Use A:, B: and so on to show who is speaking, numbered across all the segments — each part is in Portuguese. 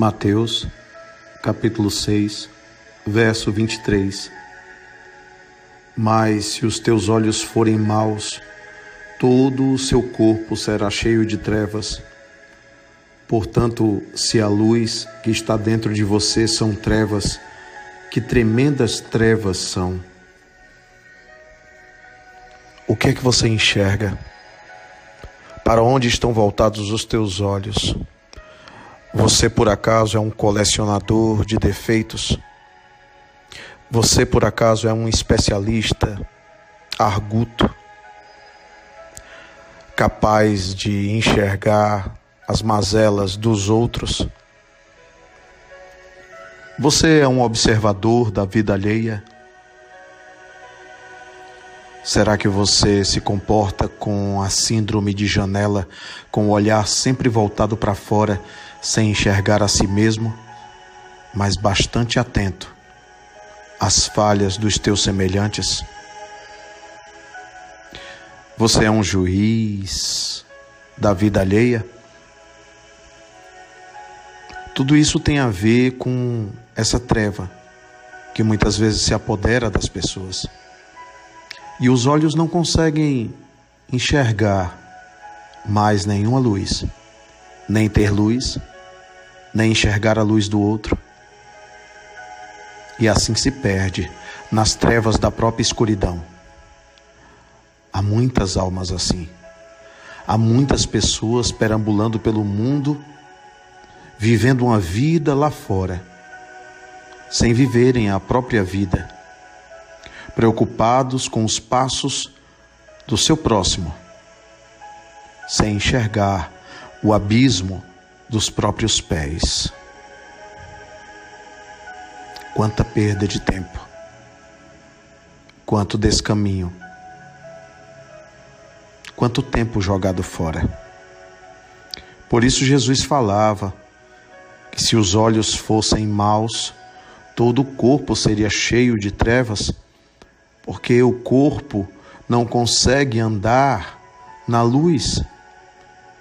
A: Mateus, capítulo 6, verso 23. Mas se os teus olhos forem maus, todo o seu corpo será cheio de trevas. Portanto, se a luz que está dentro de você são trevas, que tremendas trevas são. O que é que você enxerga? Para onde estão voltados os teus olhos? Você por acaso é um colecionador de defeitos? Você por acaso é um especialista arguto, capaz de enxergar as mazelas dos outros? Você é um observador da vida alheia? Será que você se comporta com a síndrome de janela, com o olhar sempre voltado para fora, sem enxergar a si mesmo, mas bastante atento às falhas dos teus semelhantes? Você é um juiz da vida alheia? Tudo isso tem a ver com essa treva que muitas vezes se apodera das pessoas. E os olhos não conseguem enxergar mais nenhuma luz, nem ter luz, nem enxergar a luz do outro. E assim se perde nas trevas da própria escuridão. Há muitas almas assim. Há muitas pessoas perambulando pelo mundo, vivendo uma vida lá fora, sem viverem a própria vida, preocupados com os passos do seu próximo, sem enxergar o abismo dos próprios pés. Quanta perda de tempo, quanto descaminho, quanto tempo jogado fora. Por isso Jesus falava que se os olhos fossem maus, todo o corpo seria cheio de trevas, porque o corpo não consegue andar na luz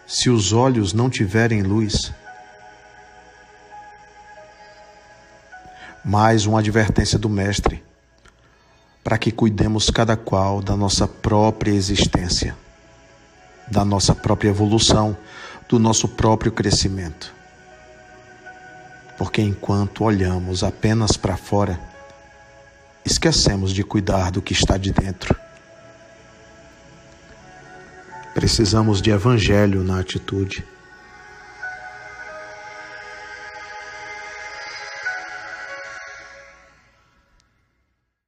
A: se os olhos não tiverem luz. Mais uma advertência do Mestre, para que cuidemos cada qual da nossa própria existência, da nossa própria evolução, do nosso próprio crescimento. Porque enquanto olhamos apenas para fora, esquecemos de cuidar do que está de dentro. Precisamos de evangelho na atitude.